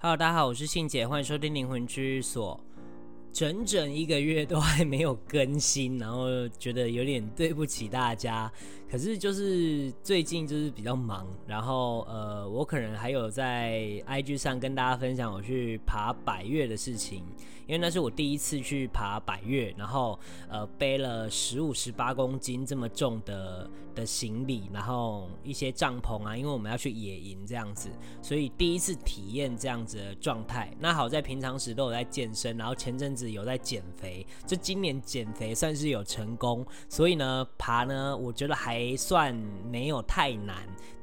Hello，大家好，我是信姐，欢迎收听灵魂居所。整整一个月都还没有更新，然后觉得有点对不起大家。可是就是最近就是比较忙，然后呃，我可能还有在 IG 上跟大家分享我去爬百岳的事情，因为那是我第一次去爬百岳，然后呃背了十五十八公斤这么重的的行李，然后一些帐篷啊，因为我们要去野营这样子，所以第一次体验这样子的状态。那好在平常时都有在健身，然后前阵子有在减肥，就今年减肥算是有成功，所以呢爬呢，我觉得还。算没有太难，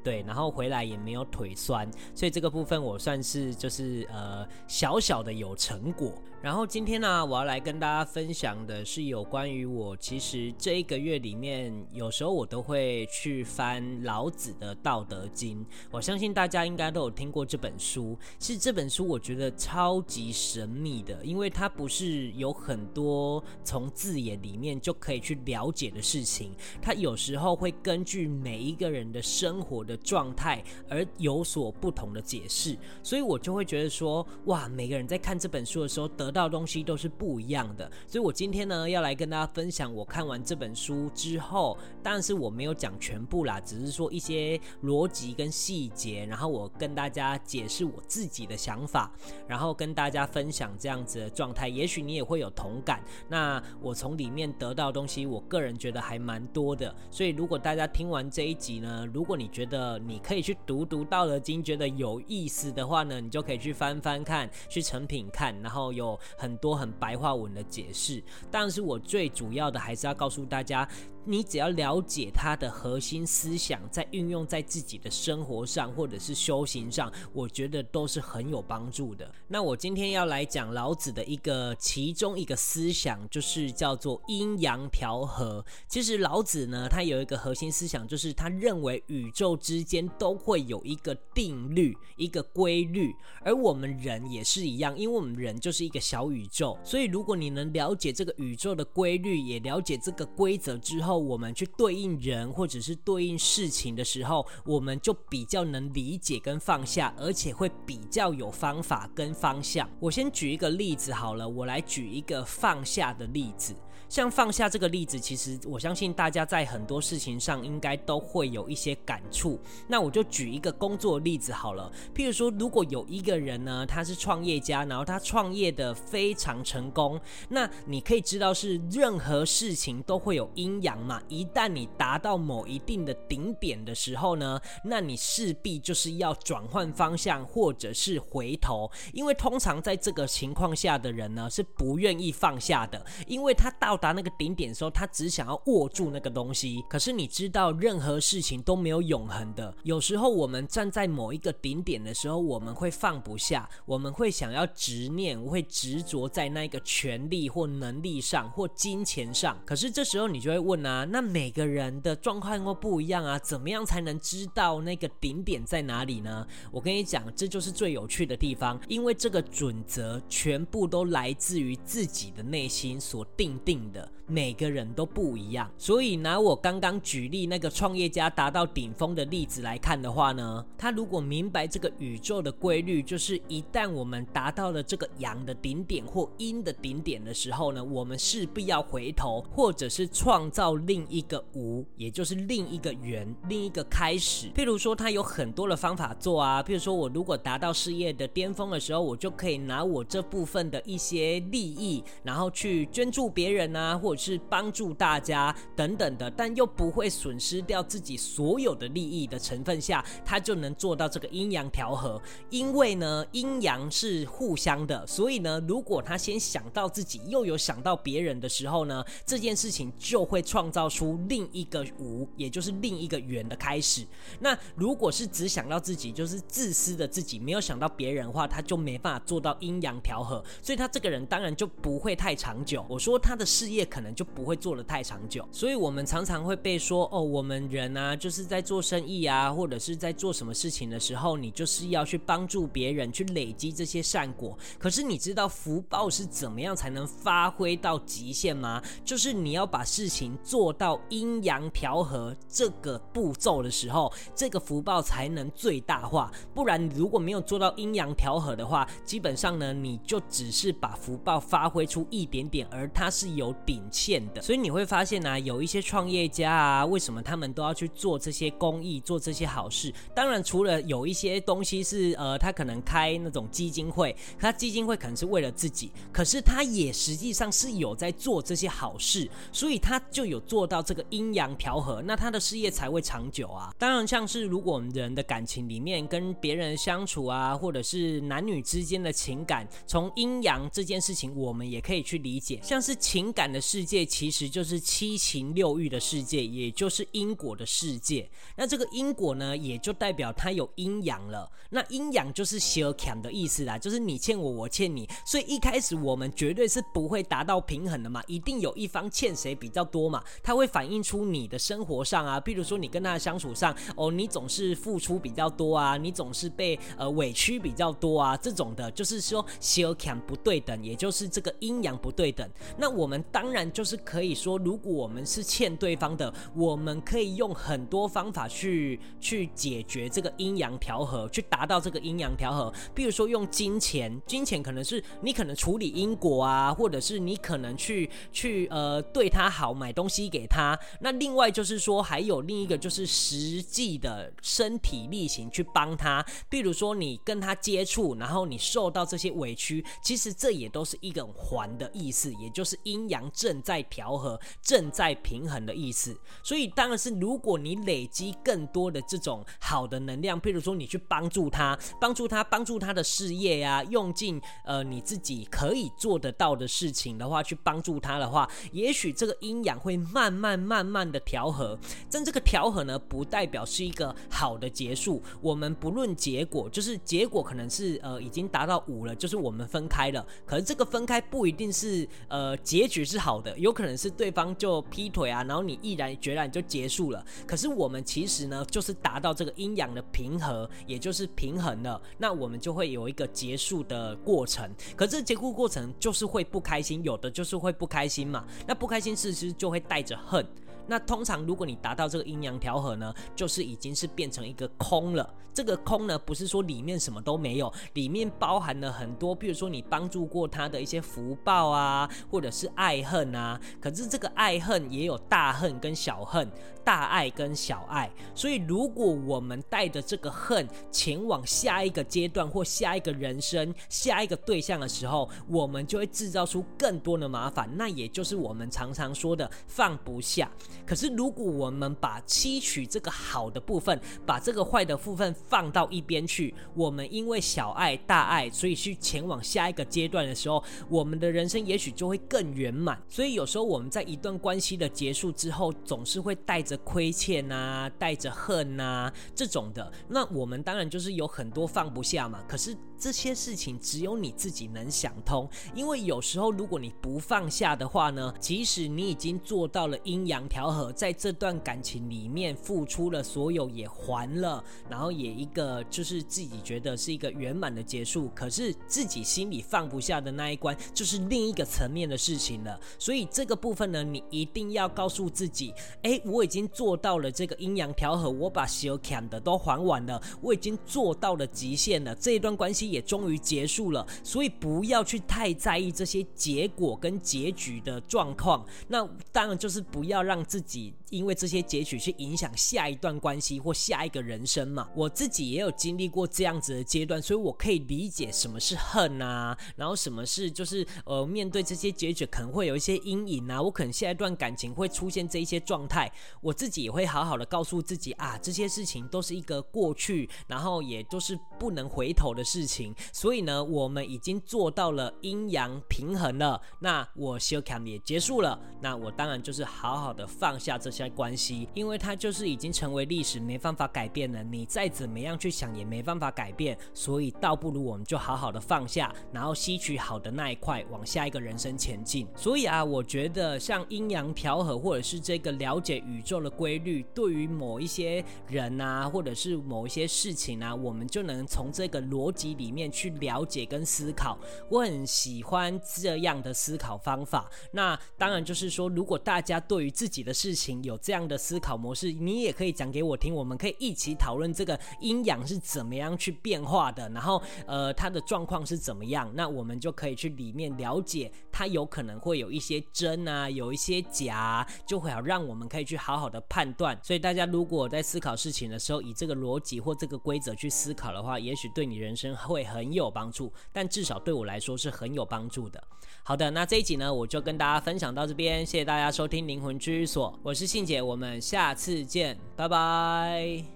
对，然后回来也没有腿酸，所以这个部分我算是就是呃小小的有成果。然后今天呢，我要来跟大家分享的是有关于我其实这一个月里面，有时候我都会去翻老子的《道德经》。我相信大家应该都有听过这本书。其实这本书我觉得超级神秘的，因为它不是有很多从字眼里面就可以去了解的事情，它有时候会根据每一个人的生活的状态而有所不同的解释。所以我就会觉得说，哇，每个人在看这本书的时候得到东西都是不一样的，所以我今天呢要来跟大家分享我看完这本书之后，但是我没有讲全部啦，只是说一些逻辑跟细节，然后我跟大家解释我自己的想法，然后跟大家分享这样子的状态，也许你也会有同感。那我从里面得到的东西，我个人觉得还蛮多的，所以如果大家听完这一集呢，如果你觉得你可以去读读《道德经》，觉得有意思的话呢，你就可以去翻翻看，去成品看，然后有。很多很白话文的解释，但是我最主要的还是要告诉大家。你只要了解它的核心思想，在运用在自己的生活上或者是修行上，我觉得都是很有帮助的。那我今天要来讲老子的一个其中一个思想，就是叫做阴阳调和。其实老子呢，他有一个核心思想，就是他认为宇宙之间都会有一个定律、一个规律，而我们人也是一样，因为我们人就是一个小宇宙，所以如果你能了解这个宇宙的规律，也了解这个规则之后，我们去对应人或者是对应事情的时候，我们就比较能理解跟放下，而且会比较有方法跟方向。我先举一个例子好了，我来举一个放下的例子。像放下这个例子，其实我相信大家在很多事情上应该都会有一些感触。那我就举一个工作例子好了，譬如说，如果有一个人呢，他是创业家，然后他创业的非常成功，那你可以知道是任何事情都会有阴阳嘛。一旦你达到某一定的顶点的时候呢，那你势必就是要转换方向或者是回头，因为通常在这个情况下的人呢是不愿意放下的，因为他到到达那个顶点的时候，他只想要握住那个东西。可是你知道，任何事情都没有永恒的。有时候我们站在某一个顶点的时候，我们会放不下，我们会想要执念，会执着在那个权力或能力上或金钱上。可是这时候你就会问啊，那每个人的状况会不一样啊，怎么样才能知道那个顶点在哪里呢？我跟你讲，这就是最有趣的地方，因为这个准则全部都来自于自己的内心所定定的。每个人都不一样，所以拿我刚刚举例那个创业家达到顶峰的例子来看的话呢，他如果明白这个宇宙的规律，就是一旦我们达到了这个阳的顶点或阴的顶点的时候呢，我们势必要回头，或者是创造另一个无，也就是另一个圆，另一个开始。譬如说，他有很多的方法做啊，譬如说我如果达到事业的巅峰的时候，我就可以拿我这部分的一些利益，然后去捐助别人啊，或者是帮助大家等等的，但又不会损失掉自己所有的利益的成分下，他就能做到这个阴阳调和。因为呢，阴阳是互相的，所以呢，如果他先想到自己，又有想到别人的时候呢，这件事情就会创造出另一个无，也就是另一个圆的开始。那如果是只想到自己，就是自私的自己，没有想到别人的话，他就没办法做到阴阳调和，所以他这个人当然就不会太长久。我说他的事业可能。就不会做得太长久，所以我们常常会被说哦，我们人啊，就是在做生意啊，或者是在做什么事情的时候，你就是要去帮助别人，去累积这些善果。可是你知道福报是怎么样才能发挥到极限吗？就是你要把事情做到阴阳调和这个步骤的时候，这个福报才能最大化。不然，如果没有做到阴阳调和的话，基本上呢，你就只是把福报发挥出一点点，而它是有秉欠的。所以你会发现呢、有一些创业家啊，为什么他们都要去做这些公益，做这些好事？当然，除了有一些东西是呃，他可能开那种基金会，他基金会可能是为了自己，可是他也实际上是有在做这些好事，所以他就有做到这个阴阳调和，那他的事业才会长久啊。当然，像是如果我们人的感情里面跟别人相处啊，或者是男女之间的情感，从阴阳这件事情，我们也可以去理解，像是情感的世界，其实就是七情六欲的世界，也就是因果的世界。那这个因果呢，也就代表它有阴阳了。那阴阳就是相克的意思啦，就是你欠我，我欠你，所以一开始我们绝对是不会达到平衡的嘛，一定有一方欠谁比较多嘛，它会反映出你的生活上啊，比如说你跟他的相处上，哦，你总是付出比较多啊，你总是被呃委屈比较多啊，这种的，就是说相克不对等，也就是这个阴阳不对等。那我们当然就是可以说，如果我们是欠对方的，我们可以用很多方法去去解决这个阴阳调和，去达到这个阴阳调和。比如说用金钱，金钱可能是你可能处理因果啊，或者是你可能去去呃对他好，买东西给他。那另外就是说，还有另一个就是实际的身体力行去帮他。比如说你跟他接触，然后你受到这些委屈，其实这也都是一种还的意思，也就是阴阳正在调和、正在平衡的意思。所以当然是如果你累积更多的这种好的能量，譬如说你去帮助他，帮助他，帮助他的事业呀、啊，用尽呃你自己可以做得到的事情的话，去帮助他的话，也许这个阴阳会慢慢慢慢的调和。但这个调和呢，不代表是一个好的结束。我们不论结果，就是结果可能是呃已经达到五了，就是我们分开了。可是这个分开不一定是呃结局是好的，有可能是对方就劈腿啊，然后你毅然决然就结束了。可是我们其实呢，就是达到这个阴阳的平和，也就是平衡了。那我们就会有一个结束的过程。可这结束过程就是会不开心，有的就是会不开心嘛。那不开心其实就会带着恨。那通常如果你达到这个阴阳调和呢，就是已经是变成一个空了。这个空呢，不是说里面什么都没有，里面包含了很多，比如说你帮助过他的一些福报啊，或者是爱恨啊。可是这个爱恨也有大恨跟小恨。大爱跟小爱，所以如果我们带着这个恨前往下一个阶段或下一个人生、下一个对象的时候，我们就会制造出更多的麻烦。那也就是我们常常说的放不下。可是如果我们把吸取这个好的部分，把这个坏的部分放到一边去，我们因为小爱大爱，所以去前往下一个阶段的时候，我们的人生也许就会更圆满。所以有时候我们在一段关系的结束之后，总是会带着。亏欠啊，带着恨啊，这种的，那我们当然就是有很多放不下嘛。可是这些事情只有你自己能想通，因为有时候如果你不放下的话呢，即使你已经做到了阴阳调和，在这段感情里面付出了所有，也还了，然后也一个就是自己觉得是一个圆满的结束，可是自己心里放不下的那一关，就是另一个层面的事情了。所以这个部分呢，你一定要告诉自己，哎，我已经。做到了这个阴阳调和，我把小欠的都还完了，我已经做到了极限了，这一段关系也终于结束了，所以不要去太在意这些结果跟结局的状况。那当然就是不要让自自己因为这些结局去影响下一段关系或下一个人生嘛。我自己也有经历过这样子的阶段，所以我可以理解什么是恨啊，然后什么是就是呃面对这些结局可能会有一些阴影啊，我可能下一段感情会出现这一些状态，我。自己也会好好的告诉自己啊，这些事情都是一个过去，然后也都是不能回头的事情。所以呢，我们已经做到了阴阳平衡了。那我修 cam 也结束了，那我当然就是好好的放。放下这些关系，因为它就是已经成为历史，没办法改变了。你再怎么样去想，也没办法改变。所以倒不如我们就好好的放下，然后吸取好的那一块，往下一个人生前进。所以啊，我觉得像阴阳调和，或者是这个了解宇宙的规律，对于某一些人啊，或者是某一些事情啊，我们就能从这个逻辑里面去了解跟思考。我很喜欢这样的思考方法。那当然就是说，如果大家对于自己的事情有这样的思考模式，你也可以讲给我听，我们可以一起讨论这个阴阳是怎么样去变化的，然后呃，它的状况是怎么样，那我们就可以去里面了解，它有可能会有一些真啊，有一些假，就会好让我们可以去好好的判断。所以大家如果在思考事情的时候，以这个逻辑或这个规则去思考的话，也许对你人生会很有帮助，但至少对我来说是很有帮助的。好的，那这一集呢，我就跟大家分享到这边，谢谢大家收听灵魂居所，我是信姐，我们下次见，拜拜。